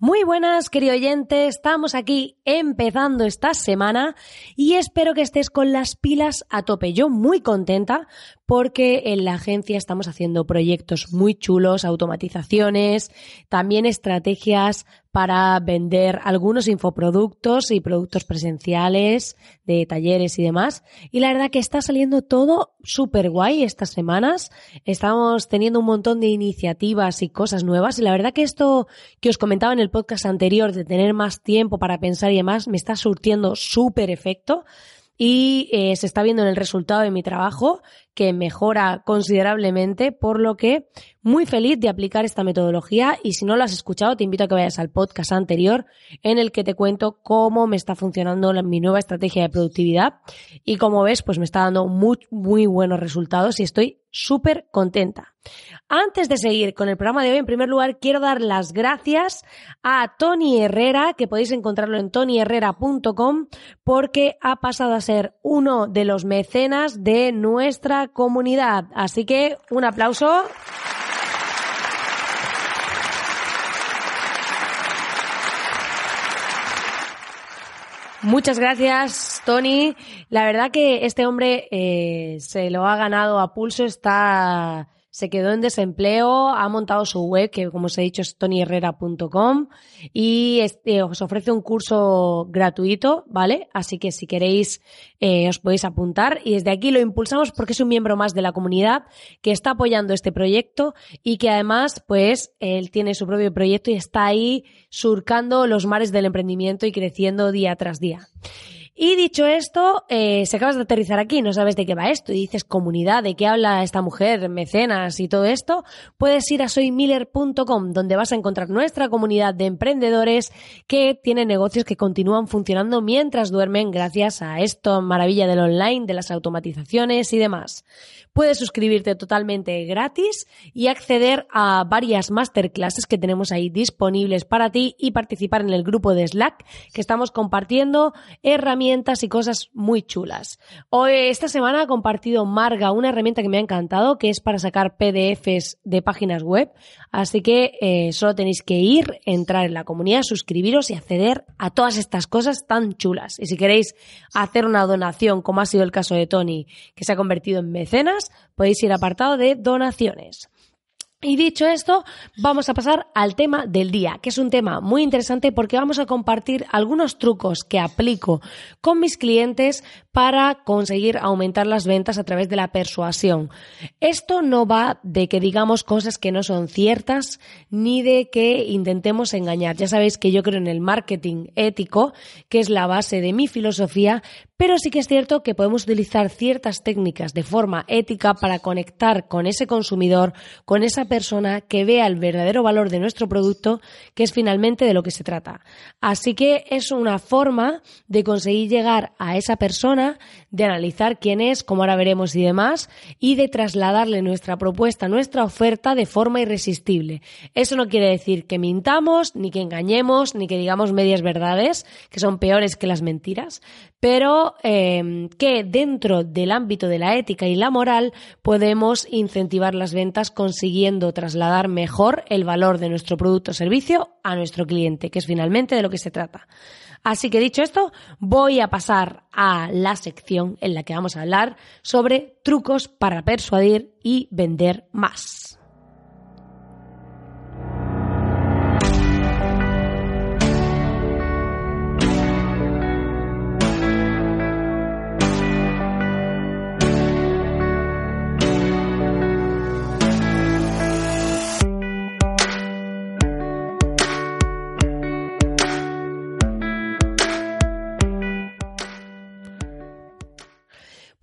Muy buenas, querido oyente. Estamos aquí empezando esta semana y espero que estés con las pilas a tope. Yo muy contenta porque en la agencia estamos haciendo proyectos muy chulos, automatizaciones, también estrategias para vender algunos infoproductos y productos presenciales de talleres y demás. Y la verdad que está saliendo todo súper guay estas semanas. Estamos teniendo un montón de iniciativas y cosas nuevas. Y la verdad que esto que os comentaba en el podcast anterior de tener más tiempo para pensar y demás me está surtiendo súper efecto y eh, se está viendo en el resultado de mi trabajo que mejora considerablemente, por lo que muy feliz de aplicar esta metodología y si no lo has escuchado te invito a que vayas al podcast anterior en el que te cuento cómo me está funcionando mi nueva estrategia de productividad y como ves pues me está dando muy, buenos resultados y estoy súper contenta. Antes de seguir con el programa de hoy, en primer lugar, quiero dar las gracias a Tony Herrera, que podéis encontrarlo en tonyherrera.com, porque ha pasado a ser uno de los mecenas de nuestra comunidad. Así que un aplauso. Muchas gracias, Tony. La verdad que este hombre eh, se lo ha ganado a pulso, está se quedó en desempleo, ha montado su web, que como os he dicho es tonyherrera.com, y este, os ofrece un curso gratuito, ¿vale? Así que si queréis, eh, os podéis apuntar. Y desde aquí lo impulsamos porque es un miembro más de la comunidad que está apoyando este proyecto y que además, pues, él tiene su propio proyecto y está ahí surcando los mares del emprendimiento y creciendo día tras día. Y dicho esto, eh, si acabas de aterrizar aquí, no sabes de qué va esto y dices comunidad, de qué habla esta mujer, mecenas y todo esto, puedes ir a soymiller.com donde vas a encontrar nuestra comunidad de emprendedores que tienen negocios que continúan funcionando mientras duermen gracias a esto, maravilla del online, de las automatizaciones y demás. Puedes suscribirte totalmente gratis y acceder a varias masterclasses que tenemos ahí disponibles para ti y participar en el grupo de Slack que estamos compartiendo herramientas y cosas muy chulas. Hoy, esta semana ha compartido Marga una herramienta que me ha encantado que es para sacar PDFs de páginas web. Así que eh, solo tenéis que ir, entrar en la comunidad, suscribiros y acceder a todas estas cosas tan chulas. Y si queréis hacer una donación, como ha sido el caso de Tony, que se ha convertido en mecenas, podéis ir apartado de donaciones. Y dicho esto, vamos a pasar al tema del día, que es un tema muy interesante porque vamos a compartir algunos trucos que aplico con mis clientes para conseguir aumentar las ventas a través de la persuasión. Esto no va de que digamos cosas que no son ciertas ni de que intentemos engañar. Ya sabéis que yo creo en el marketing ético, que es la base de mi filosofía, pero sí que es cierto que podemos utilizar ciertas técnicas de forma ética para conectar con ese consumidor, con esa persona que vea el verdadero valor de nuestro producto, que es finalmente de lo que se trata. Así que es una forma de conseguir llegar a esa persona, de analizar quién es, como ahora veremos y demás, y de trasladarle nuestra propuesta, nuestra oferta de forma irresistible. Eso no quiere decir que mintamos, ni que engañemos, ni que digamos medias verdades, que son peores que las mentiras, pero eh, que dentro del ámbito de la ética y la moral podemos incentivar las ventas consiguiendo trasladar mejor el valor de nuestro producto o servicio a nuestro cliente, que es finalmente de lo que se trata. Así que dicho esto, voy a pasar a la sección en la que vamos a hablar sobre trucos para persuadir y vender más.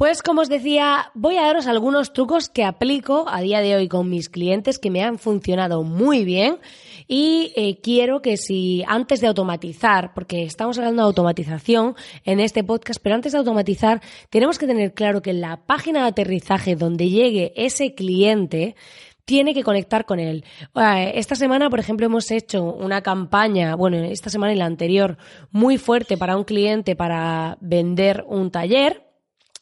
Pues como os decía, voy a daros algunos trucos que aplico a día de hoy con mis clientes que me han funcionado muy bien y eh, quiero que si antes de automatizar, porque estamos hablando de automatización en este podcast, pero antes de automatizar tenemos que tener claro que la página de aterrizaje donde llegue ese cliente, tiene que conectar con él. Eh, esta semana, por ejemplo, hemos hecho una campaña, bueno, esta semana y la anterior, muy fuerte para un cliente para vender un taller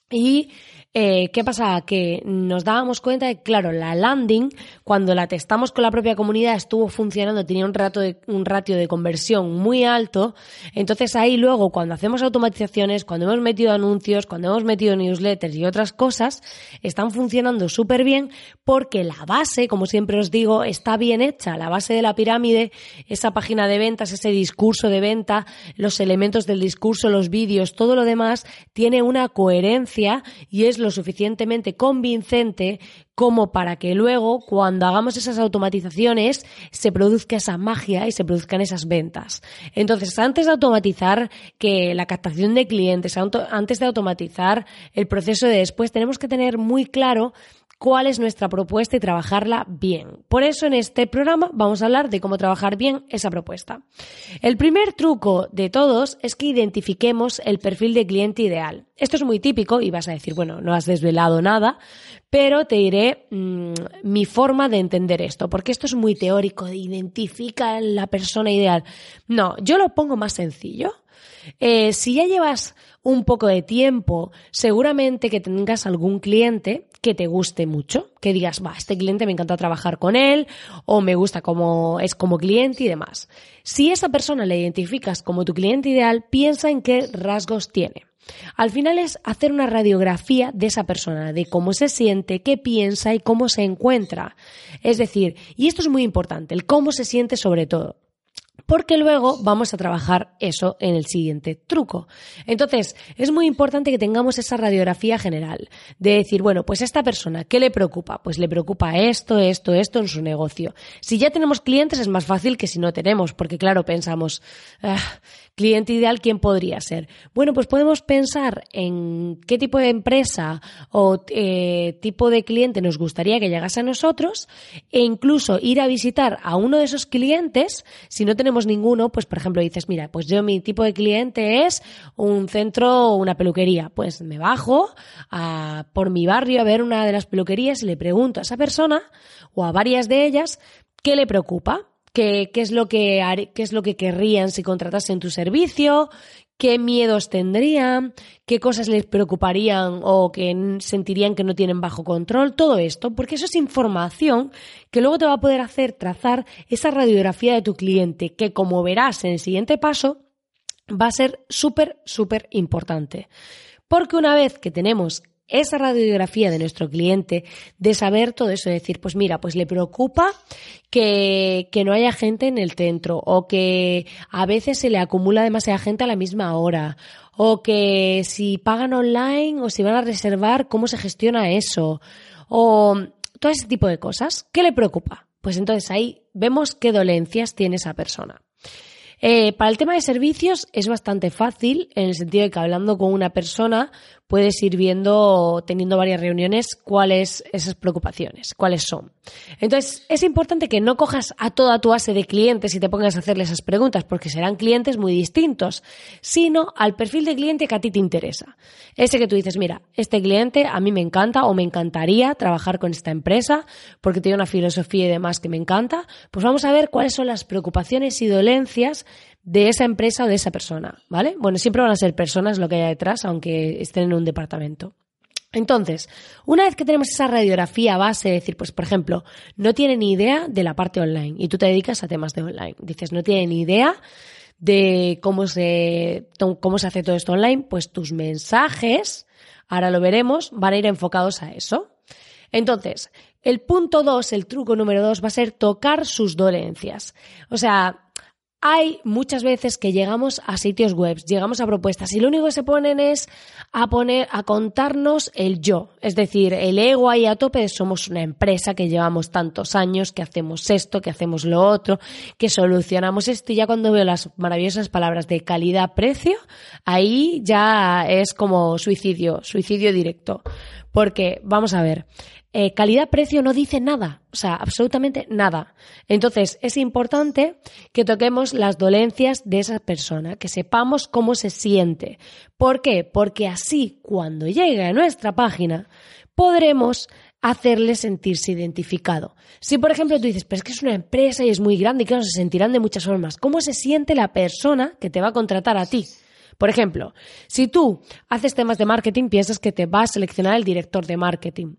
y eh, ¿qué pasa? Que nos dábamos cuenta de, claro, la landing, cuando la testamos con la propia comunidad, estuvo funcionando, tenía un, rato de, un ratio de conversión muy alto. Entonces ahí luego, cuando hacemos automatizaciones, cuando hemos metido anuncios, cuando hemos metido newsletters y otras cosas, están funcionando súper bien porque la base, como siempre os digo, está bien hecha. La base de la pirámide, esa página de ventas, ese discurso de venta, los elementos del discurso, los vídeos, todo lo demás, tiene una coherencia y es lo suficientemente convincente como para que luego, cuando hagamos esas automatizaciones, se produzca esa magia y se produzcan esas ventas. Entonces, antes de automatizar que la captación de clientes, antes de automatizar el proceso de después, tenemos que tener muy claro cuál es nuestra propuesta y trabajarla bien. Por eso en este programa vamos a hablar de cómo trabajar bien esa propuesta. El primer truco de todos es que identifiquemos el perfil de cliente ideal. Esto es muy típico y vas a decir, bueno, no has desvelado nada, pero te diré mm, mi forma de entender esto, porque esto es muy teórico, identifica la persona ideal. No, yo lo pongo más sencillo. Eh, si ya llevas un poco de tiempo, seguramente que tengas algún cliente que te guste mucho, que digas, va, este cliente me encanta trabajar con él o me gusta como es como cliente y demás. Si esa persona la identificas como tu cliente ideal, piensa en qué rasgos tiene. Al final es hacer una radiografía de esa persona, de cómo se siente, qué piensa y cómo se encuentra. Es decir, y esto es muy importante, el cómo se siente sobre todo porque luego vamos a trabajar eso en el siguiente truco. Entonces, es muy importante que tengamos esa radiografía general, de decir, bueno, pues esta persona, ¿qué le preocupa? Pues le preocupa esto, esto, esto en su negocio. Si ya tenemos clientes es más fácil que si no tenemos, porque claro, pensamos, ah, cliente ideal, ¿quién podría ser? Bueno, pues podemos pensar en qué tipo de empresa o eh, tipo de cliente nos gustaría que llegase a nosotros e incluso ir a visitar a uno de esos clientes si no tenemos ninguno, pues por ejemplo dices, mira, pues yo mi tipo de cliente es un centro o una peluquería. Pues me bajo a, por mi barrio a ver una de las peluquerías y le pregunto a esa persona o a varias de ellas qué le preocupa. ¿Qué, qué, es lo que, qué es lo que querrían si contratasen tu servicio? Qué miedos tendrían, qué cosas les preocuparían o que sentirían que no tienen bajo control, todo esto, porque eso es información que luego te va a poder hacer trazar esa radiografía de tu cliente, que como verás en el siguiente paso, va a ser súper, súper importante. Porque una vez que tenemos esa radiografía de nuestro cliente, de saber todo eso, de decir, pues mira, pues le preocupa que, que, no haya gente en el centro o que a veces se le acumula demasiada gente a la misma hora o que si pagan online o si van a reservar, ¿cómo se gestiona eso? O todo ese tipo de cosas. ¿Qué le preocupa? Pues entonces ahí vemos qué dolencias tiene esa persona. Eh, para el tema de servicios es bastante fácil en el sentido de que hablando con una persona puedes ir viendo, teniendo varias reuniones, cuáles esas preocupaciones, cuáles son. Entonces, es importante que no cojas a toda tu base de clientes y te pongas a hacerle esas preguntas, porque serán clientes muy distintos, sino al perfil de cliente que a ti te interesa. Ese que tú dices, mira, este cliente a mí me encanta o me encantaría trabajar con esta empresa porque tiene una filosofía y demás que me encanta, pues vamos a ver cuáles son las preocupaciones y dolencias de esa empresa o de esa persona, ¿vale? Bueno, siempre van a ser personas lo que haya detrás, aunque estén en un departamento. Entonces, una vez que tenemos esa radiografía base, decir, pues por ejemplo, no tiene ni idea de la parte online y tú te dedicas a temas de online. Dices, no tiene ni idea de cómo se, cómo se hace todo esto online, pues tus mensajes, ahora lo veremos, van a ir enfocados a eso. Entonces, el punto dos, el truco número dos, va a ser tocar sus dolencias. O sea, hay muchas veces que llegamos a sitios web, llegamos a propuestas y lo único que se ponen es a poner, a contarnos el yo. Es decir, el ego ahí a tope, somos una empresa que llevamos tantos años, que hacemos esto, que hacemos lo otro, que solucionamos esto y ya cuando veo las maravillosas palabras de calidad-precio, ahí ya es como suicidio, suicidio directo. Porque, vamos a ver, eh, calidad-precio no dice nada, o sea, absolutamente nada. Entonces, es importante que toquemos las dolencias de esa persona, que sepamos cómo se siente. ¿Por qué? Porque así, cuando llegue a nuestra página, podremos hacerle sentirse identificado. Si, por ejemplo, tú dices, pero es que es una empresa y es muy grande y claro, se sentirán de muchas formas. ¿Cómo se siente la persona que te va a contratar a ti? Por ejemplo, si tú haces temas de marketing, piensas que te va a seleccionar el director de marketing.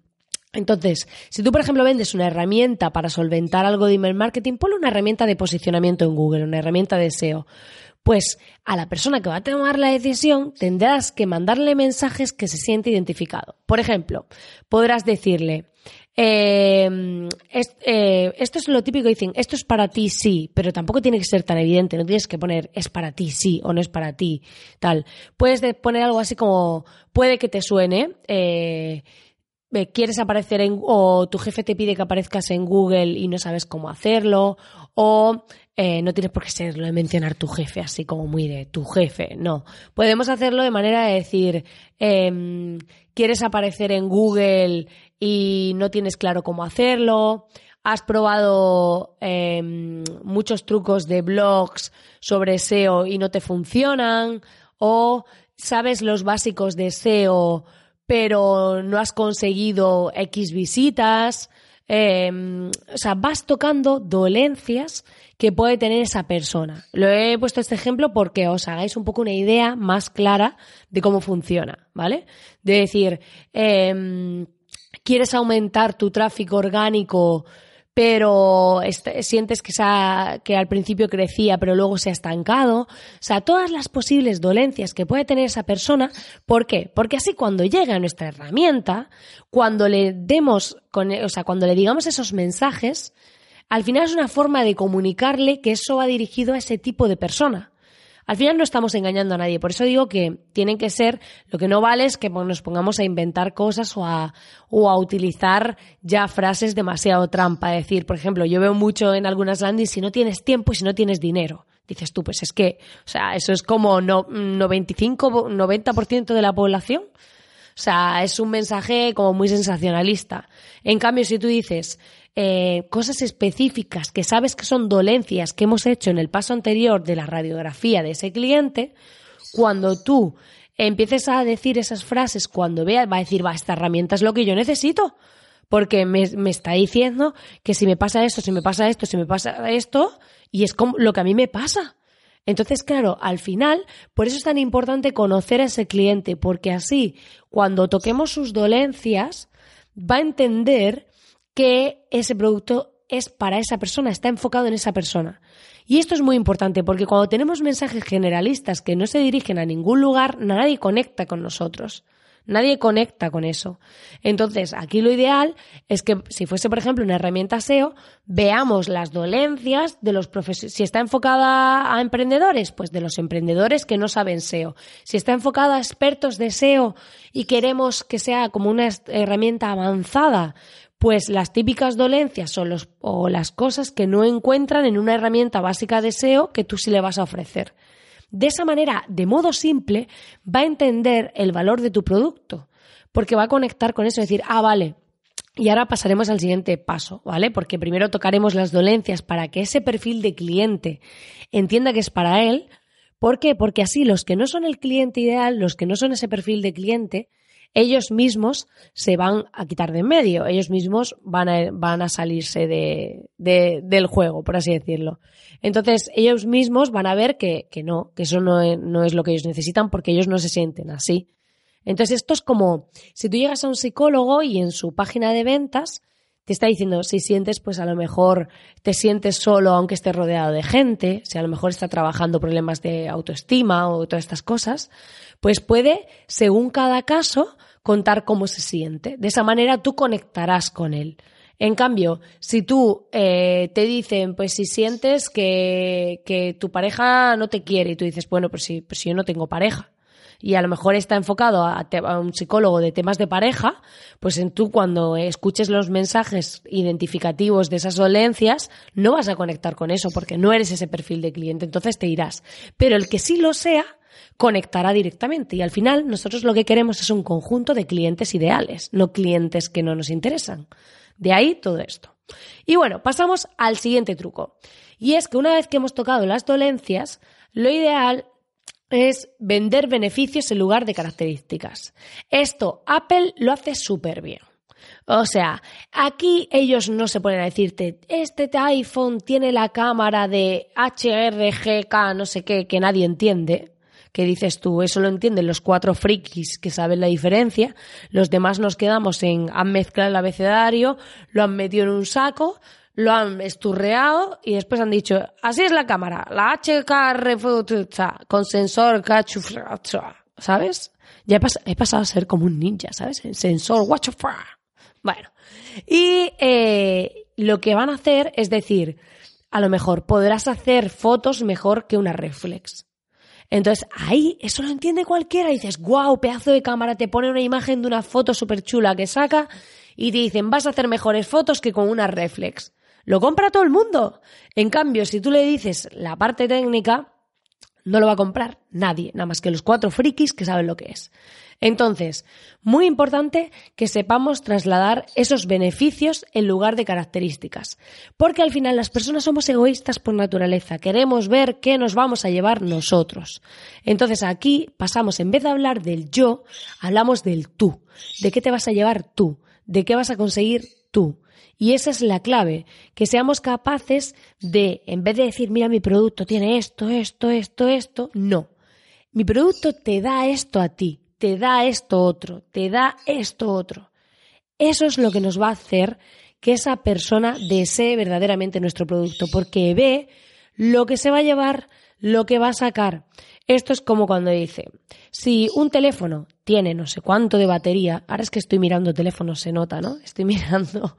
Entonces, si tú, por ejemplo, vendes una herramienta para solventar algo de email marketing, ponle una herramienta de posicionamiento en Google, una herramienta de SEO. Pues a la persona que va a tomar la decisión tendrás que mandarle mensajes que se siente identificado. Por ejemplo, podrás decirle, em, eh, esto es lo típico, dicen, esto es para ti, sí, pero tampoco tiene que ser tan evidente, no tienes que poner es para ti, sí, o no es para ti, tal. Puedes poner algo así como, puede que te suene, eh, quieres aparecer en, o tu jefe te pide que aparezcas en Google y no sabes cómo hacerlo, o eh, no tienes por qué serlo de mencionar tu jefe, así como muy de tu jefe, no. Podemos hacerlo de manera de decir, em, quieres aparecer en Google y no tienes claro cómo hacerlo, has probado em, muchos trucos de blogs sobre SEO y no te funcionan, o sabes los básicos de SEO pero no has conseguido X visitas. Em, o sea, vas tocando dolencias que puede tener esa persona. Lo he puesto este ejemplo porque os hagáis un poco una idea más clara de cómo funciona, ¿vale? De decir, em, quieres aumentar tu tráfico orgánico pero sientes que, al principio crecía, pero luego se ha estancado. O sea, todas las posibles dolencias que puede tener esa persona. ¿Por qué? Porque así cuando llega nuestra herramienta, cuando le demos, con, o sea, cuando le digamos esos mensajes, al final es una forma de comunicarle que eso va dirigido a ese tipo de persona. Al final no estamos engañando a nadie, por eso digo que tienen que ser, lo que no vale es que nos pongamos a inventar cosas o a, utilizar ya frases demasiado trampa. Decir, por ejemplo, yo veo mucho en algunas landings si no tienes tiempo y si no tienes dinero. Dices tú, pues es que, o sea, eso es como no, 95, 90% de la población. O sea, es un mensaje como muy sensacionalista. En cambio, si tú dices, eh, cosas específicas que sabes que son dolencias que hemos hecho en el paso anterior de la radiografía de ese cliente, cuando tú empieces a decir esas frases, cuando vea, va a decir, va, esta herramienta es lo que yo necesito. Porque me, me está diciendo que si me pasa esto, si me pasa esto, si me pasa esto, y es lo que a mí me pasa. Entonces, claro, al final, por eso es tan importante conocer a ese cliente, porque así, cuando toquemos sus dolencias, va a entender que ese producto es para esa persona, está enfocado en esa persona. Y esto es muy importante porque cuando tenemos mensajes generalistas que no se dirigen a ningún lugar, nadie conecta con nosotros. Nadie conecta con eso. Entonces, aquí lo ideal es que si fuese, por ejemplo, una herramienta SEO, veamos las dolencias de los profesores. Si está enfocada a emprendedores, pues de los emprendedores que no saben SEO. Si está enfocada a expertos de SEO y queremos que sea como una herramienta avanzada, pues las típicas dolencias son los, o las cosas que no encuentran en una herramienta básica de SEO que tú sí le vas a ofrecer. De esa manera, de modo simple, va a entender el valor de tu producto, porque va a conectar con eso decir, ah, vale, y ahora pasaremos al siguiente paso, ¿vale? Porque primero tocaremos las dolencias para que ese perfil de cliente entienda que es para él. ¿Por qué? Porque así los que no son el cliente ideal, los que no son ese perfil de cliente, ellos mismos se van a quitar de en medio, ellos mismos van a, van a salirse de, del juego, por así decirlo. Entonces, ellos mismos van a ver que, que no, que eso no no es lo que ellos necesitan porque ellos no se sienten así. Entonces, esto es como si tú llegas a un psicólogo y en su página de ventas te está diciendo si sientes, pues a lo mejor te sientes solo aunque estés rodeado de gente, si a lo mejor está trabajando problemas de autoestima o todas estas cosas, pues puede, según cada caso, contar cómo se siente. De esa manera tú conectarás con él. En cambio, si tú eh, te dicen, pues si sientes que, que, tu pareja no te quiere y tú dices, bueno, pues si, pues si yo no tengo pareja y a lo mejor está enfocado a, un psicólogo de temas de pareja, pues en tú cuando escuches los mensajes identificativos de esas dolencias, no vas a conectar con eso porque no eres ese perfil de cliente, entonces te irás. Pero el que sí lo sea, conectará directamente. Y al final nosotros lo que queremos es un conjunto de clientes ideales, no clientes que no nos interesan. De ahí todo esto. Y bueno, pasamos al siguiente truco. Y es que una vez que hemos tocado las dolencias, lo ideal es vender beneficios en lugar de características. Esto Apple lo hace súper bien. O sea, aquí ellos no se ponen a decirte, este iPhone tiene la cámara de HRGK, no sé qué, que nadie entiende que dices tú, eso lo entienden los cuatro frikis que saben la diferencia, los demás nos quedamos en han mezclado el abecedario, lo han metido en un saco, lo han esturreado y después han dicho, así es la cámara, la HK con sensor ¿sabes? Ya he, pasado a ser como un ninja, ¿sabes? El sensor watch Bueno, y eh, lo que van a hacer es decir, a lo mejor podrás hacer fotos mejor que una reflex. Entonces ahí eso lo entiende cualquiera. Y dices, wow, pedazo de cámara, te pone una imagen de una foto súper chula que saca y te dicen, vas a hacer mejores fotos que con una reflex. Lo compra todo el mundo. En cambio, si tú le dices la parte técnica, no lo va a comprar nadie, nada más que los cuatro frikis que saben lo que es. Entonces, muy importante que sepamos trasladar esos beneficios en lugar de características, porque al final las personas somos egoístas por naturaleza, queremos ver qué nos vamos a llevar nosotros. Entonces aquí pasamos, en vez de hablar del yo, hablamos del tú, de qué te vas a llevar tú, de qué vas a conseguir tú. Y esa es la clave, que seamos capaces de, en vez de decir, mira, mi producto tiene esto, esto, esto, esto, no. Mi producto te da esto a ti, te da esto otro, te da esto otro. Eso es lo que nos va a hacer que esa persona desee verdaderamente nuestro producto, porque ve lo que se va a llevar, lo que va a sacar. Esto es como cuando dice, si un teléfono tiene no sé cuánto de batería, ahora es que estoy mirando teléfonos, se nota, ¿no? Estoy mirando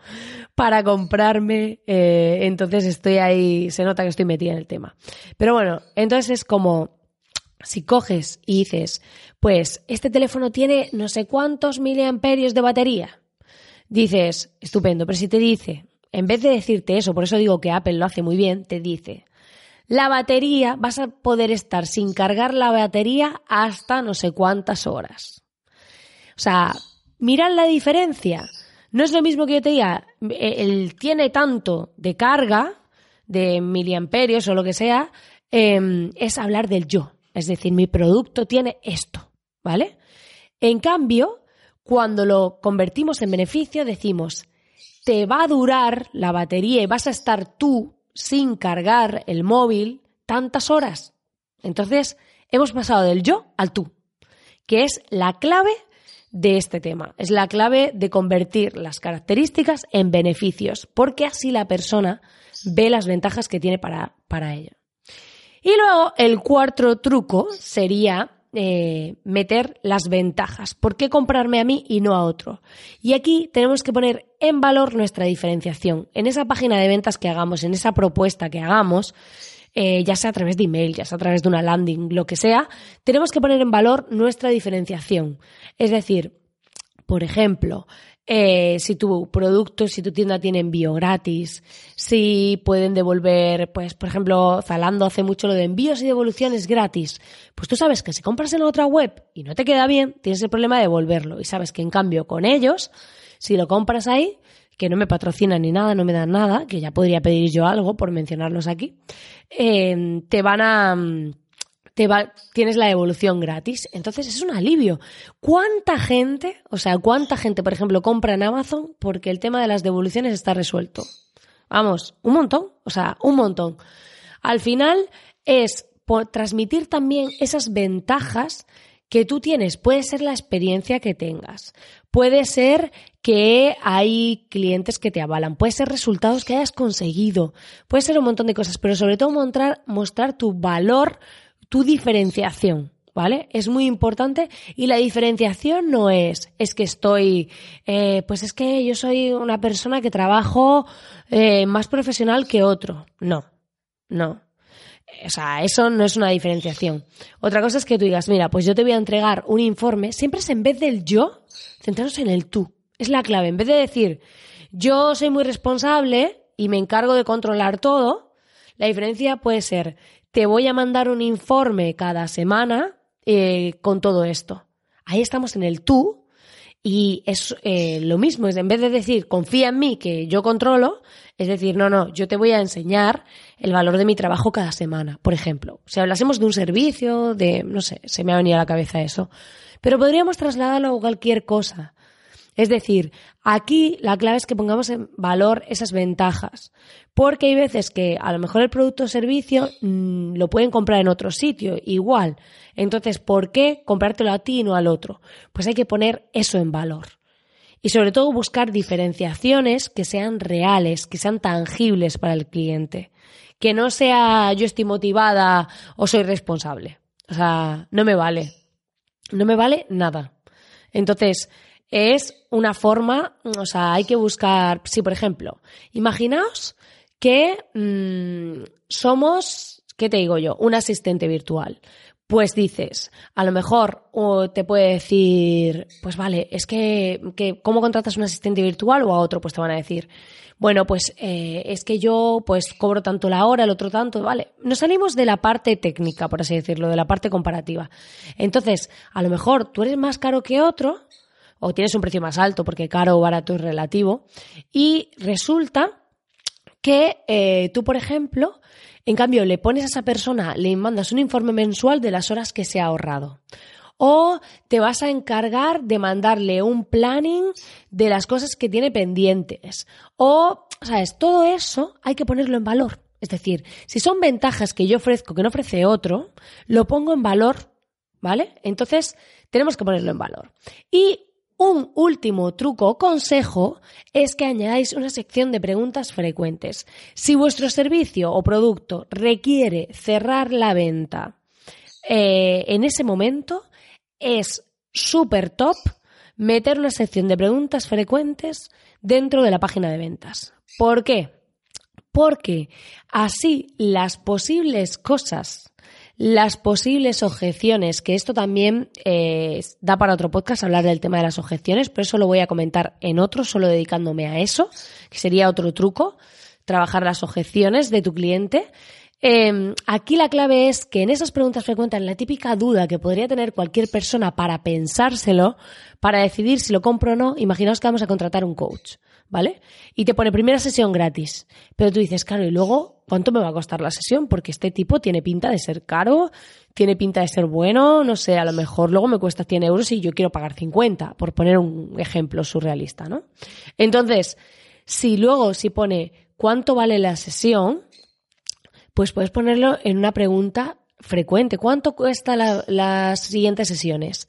para comprarme, eh, entonces estoy ahí, se nota que estoy metida en el tema. Pero bueno, entonces es como, si coges y dices, pues este teléfono tiene no sé cuántos miliamperios de batería, dices, estupendo, pero si te dice, en vez de decirte eso, por eso digo que Apple lo hace muy bien, te dice, la batería, vas a poder estar sin cargar la batería hasta no sé cuántas horas. O sea, mirad la diferencia. No es lo mismo que yo te diga, él tiene tanto de carga, de miliamperios o lo que sea, em, es hablar del yo. Es decir, mi producto tiene esto, ¿vale? En cambio, cuando lo convertimos en beneficio, decimos, te va a durar la batería y vas a estar tú sin cargar el móvil tantas horas. Entonces, hemos pasado del yo al tú, que es la clave de este tema. Es la clave de convertir las características en beneficios, porque así la persona ve las ventajas que tiene para, para ella. Y luego el cuarto truco sería eh, meter las ventajas. ¿Por qué comprarme a mí y no a otro? Y aquí tenemos que poner en valor nuestra diferenciación. En esa página de ventas que hagamos, en esa propuesta que hagamos, eh, ya sea a través de email, ya sea a través de una landing, lo que sea, tenemos que poner en valor nuestra diferenciación. Es decir, por ejemplo, eh, si tu producto, si tu tienda tiene envío gratis, si pueden devolver, pues por ejemplo, Zalando hace mucho lo de envíos y devoluciones gratis, pues tú sabes que si compras en otra web y no te queda bien, tienes el problema de devolverlo. Y sabes que en cambio con ellos, si lo compras ahí, que no me patrocinan ni nada, no me dan nada, que ya podría pedir yo algo por mencionarlos aquí, eh, te van a te va, tienes la devolución gratis. Entonces es un alivio. ¿Cuánta gente, o sea, cuánta gente, por ejemplo, compra en Amazon porque el tema de las devoluciones está resuelto? Vamos, un montón, o sea, un montón. Al final es por transmitir también esas ventajas que tú tienes. Puede ser la experiencia que tengas. Puede ser que hay clientes que te avalan. Puede ser resultados que hayas conseguido. Puede ser un montón de cosas, pero sobre todo mostrar, mostrar tu valor tu diferenciación, ¿vale? Es muy importante y la diferenciación no es, es que estoy, eh, pues es que yo soy una persona que trabajo eh, más profesional que otro. No, no. O sea, eso no es una diferenciación. Otra cosa es que tú digas, mira, pues yo te voy a entregar un informe, siempre es en vez del yo, centrarnos en el tú. Es la clave. En vez de decir, yo soy muy responsable y me encargo de controlar todo, la diferencia puede ser, te voy a mandar un informe cada semana eh, con todo esto. Ahí estamos en el tú y es eh, lo mismo, es en vez de decir confía en mí que yo controlo, es decir, no, no, yo te voy a enseñar el valor de mi trabajo cada semana, por ejemplo. Si hablásemos de un servicio, de, no sé, se me ha venido a la cabeza eso, pero podríamos trasladarlo a cualquier cosa. Es decir, aquí la clave es que pongamos en valor esas ventajas, porque hay veces que a lo mejor el producto o servicio mm, lo pueden comprar en otro sitio, igual. Entonces, ¿por qué comprártelo a ti y no al otro? Pues hay que poner eso en valor. Y sobre todo buscar diferenciaciones que sean reales, que sean tangibles para el cliente. Que no sea yo estoy motivada o soy responsable. O sea, no me vale. No me vale nada. Entonces, es una forma, o sea, hay que buscar, si por ejemplo, imaginaos que mm, somos, ¿qué te digo yo? Un asistente virtual. Pues dices, a lo mejor te puede decir, pues vale, es que, que, ¿cómo contratas un asistente virtual o a otro? Pues te van a decir, bueno, pues eh, es que yo pues cobro tanto la hora, el otro tanto, vale. Nos salimos de la parte técnica, por así decirlo, de la parte comparativa. Entonces, a lo mejor tú eres más caro que otro, o tienes un precio más alto porque caro o barato es relativo. Y resulta que eh, tú, por ejemplo, en cambio, le pones a esa persona, le mandas un informe mensual de las horas que se ha ahorrado. O te vas a encargar de mandarle un planning de las cosas que tiene pendientes. O, ¿sabes? Todo eso hay que ponerlo en valor. Es decir, si son ventajas que yo ofrezco que no ofrece otro, lo pongo en valor, ¿vale? Entonces, tenemos que ponerlo en valor. Y un último truco o consejo es que añadáis una sección de preguntas frecuentes. Si vuestro servicio o producto requiere cerrar la venta eh, en ese momento, es súper top meter una sección de preguntas frecuentes dentro de la página de ventas. ¿Por qué? Porque así las posibles cosas las posibles objeciones, que esto también eh, da para otro podcast hablar del tema de las objeciones, pero eso lo voy a comentar en otro, solo dedicándome a eso, que sería otro truco, trabajar las objeciones de tu cliente. Em, aquí la clave es que en esas preguntas frecuentes, la típica duda que podría tener cualquier persona para pensárselo, para decidir si lo compro o no, imaginaos que vamos a contratar un coach. ¿Vale? Y te pone primera sesión gratis. Pero tú dices, claro, y luego, ¿cuánto me va a costar la sesión? Porque este tipo tiene pinta de ser caro, tiene pinta de ser bueno, no sé, a lo mejor luego me cuesta 100 euros y yo quiero pagar 50, por poner un ejemplo surrealista, ¿no? Entonces, si luego si pone cuánto vale la sesión, pues puedes ponerlo en una pregunta frecuente. ¿Cuánto cuesta las siguientes sesiones?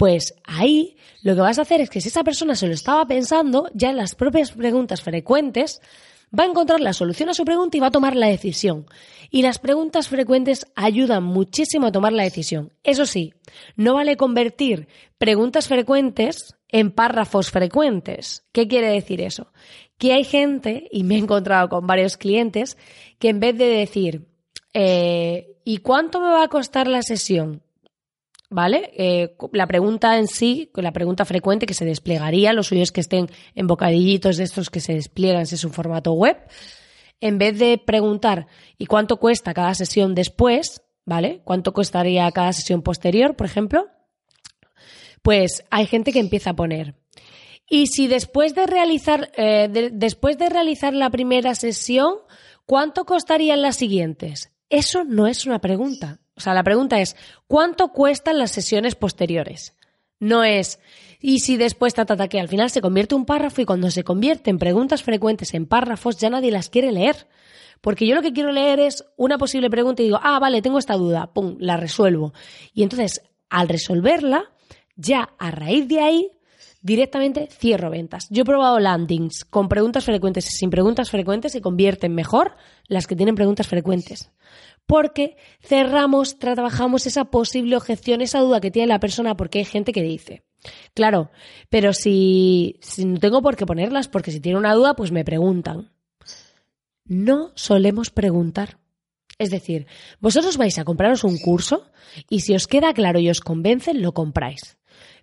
Pues ahí lo que vas a hacer es que si esa persona se lo estaba pensando, ya en las propias preguntas frecuentes, va a encontrar la solución a su pregunta y va a tomar la decisión. Y las preguntas frecuentes ayudan muchísimo a tomar la decisión. Eso sí, no vale convertir preguntas frecuentes en párrafos frecuentes. ¿Qué quiere decir eso? Que hay gente, y me he encontrado con varios clientes, que en vez de decir, eh, ¿y cuánto me va a costar la sesión? ¿Vale? Eh, la pregunta en sí, la pregunta frecuente que se desplegaría, los suyos que estén en bocadillitos de estos que se despliegan si es un formato web, en vez de preguntar ¿y cuánto cuesta cada sesión después? ¿Vale? ¿Cuánto costaría cada sesión posterior, por ejemplo? Pues hay gente que empieza a poner. Y si después de realizar, eh, después de realizar la primera sesión, ¿cuánto costarían las siguientes? Eso no es una pregunta, o sea, la pregunta es, ¿cuánto cuestan las sesiones posteriores? No es, y si después ta, que al final se convierte un párrafo y cuando se convierte en preguntas frecuentes en párrafos ya nadie las quiere leer. Porque yo lo que quiero leer es una posible pregunta y digo, ah, vale, tengo esta duda, pum, la resuelvo. Y entonces, al resolverla, ya a raíz de ahí, directamente cierro ventas. Yo he probado landings con preguntas frecuentes y sin preguntas frecuentes y convierten mejor las que tienen preguntas frecuentes. Porque cerramos, trabajamos esa posible objeción, esa duda que tiene la persona, porque hay gente que dice, claro, pero si, si no tengo por qué ponerlas, porque si tiene una duda, pues me preguntan. No solemos preguntar. Es decir, vosotros vais a compraros un curso y si os queda claro y os convence, lo compráis.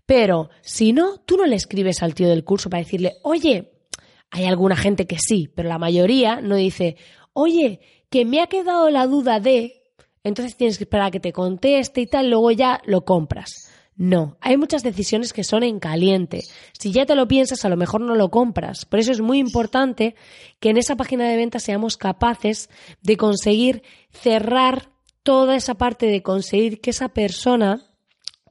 Pero si no, tú no le escribes al tío del curso para decirle, oye, hay alguna gente que sí, pero la mayoría no dice, oye, que me ha quedado la duda de, entonces tienes que esperar a que te conteste y tal, luego ya lo compras. No, hay muchas decisiones que son en caliente. Si ya te lo piensas, a lo mejor no lo compras. Por eso es muy importante que en esa página de venta seamos capaces de conseguir cerrar toda esa parte de conseguir que esa persona,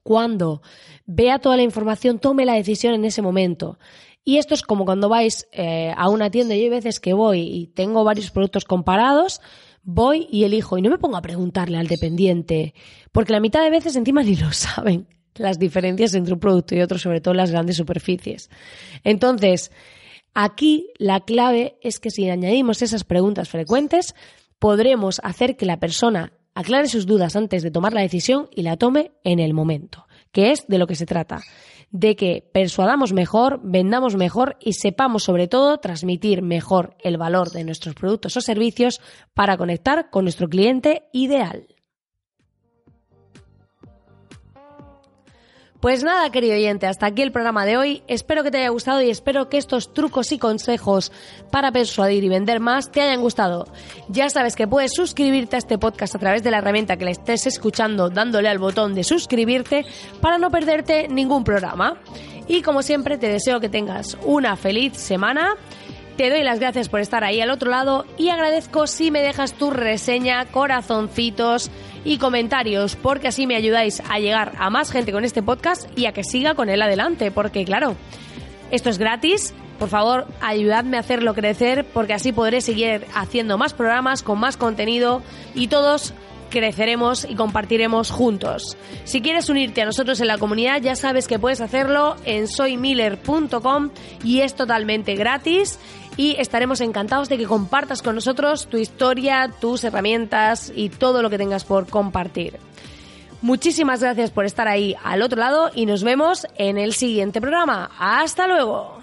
cuando vea toda la información, tome la decisión en ese momento. Y esto es como cuando vais eh, a una tienda, yo hay veces que voy y tengo varios productos comparados, voy y elijo y no me pongo a preguntarle al dependiente, porque la mitad de veces encima ni lo saben las diferencias entre un producto y otro, sobre todo en las grandes superficies. Entonces, aquí la clave es que si añadimos esas preguntas frecuentes, podremos hacer que la persona aclare sus dudas antes de tomar la decisión y la tome en el momento, que es de lo que se trata, de que persuadamos mejor, vendamos mejor y sepamos sobre todo transmitir mejor el valor de nuestros productos o servicios para conectar con nuestro cliente ideal. Pues nada, querido oyente, hasta aquí el programa de hoy. Espero que te haya gustado y espero que estos trucos y consejos para persuadir y vender más te hayan gustado. Ya sabes que puedes suscribirte a este podcast a través de la herramienta que le estés escuchando dándole al botón de suscribirte para no perderte ningún programa. Y como siempre te deseo que tengas una feliz semana. Te doy las gracias por estar ahí al otro lado y agradezco si me dejas tu reseña, corazoncitos y comentarios, porque así me ayudáis a llegar a más gente con este podcast y a que siga con él adelante, porque claro, esto es gratis. Por favor, ayudadme a hacerlo crecer porque así podré seguir haciendo más programas con más contenido y todos creceremos y compartiremos juntos. Si quieres unirte a nosotros en la comunidad, ya sabes que puedes hacerlo en soymiller.com y es totalmente gratis y estaremos encantados de que compartas con nosotros tu historia, tus herramientas y todo lo que tengas por compartir. Muchísimas gracias por estar ahí al otro lado y nos vemos en el siguiente programa. Hasta luego.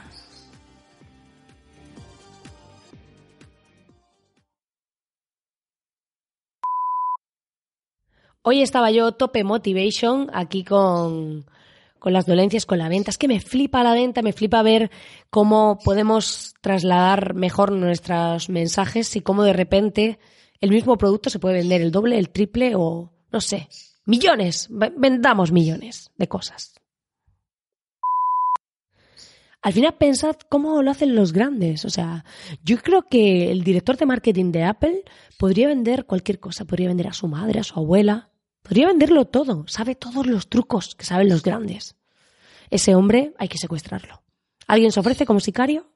Hoy estaba yo tope motivation aquí con, con las dolencias, con la venta. Es que me flipa la venta, me flipa ver cómo podemos trasladar mejor nuestros mensajes y cómo de repente el mismo producto se puede vender el doble, el triple o no sé, millones. Vendamos millones de cosas. Al final pensad cómo lo hacen los grandes. O sea, yo creo que el director de marketing de Apple podría vender cualquier cosa. Podría vender a su madre, a su abuela, Podría venderlo todo, sabe todos los trucos que saben los grandes. Ese hombre hay que secuestrarlo. ¿Alguien se ofrece como sicario?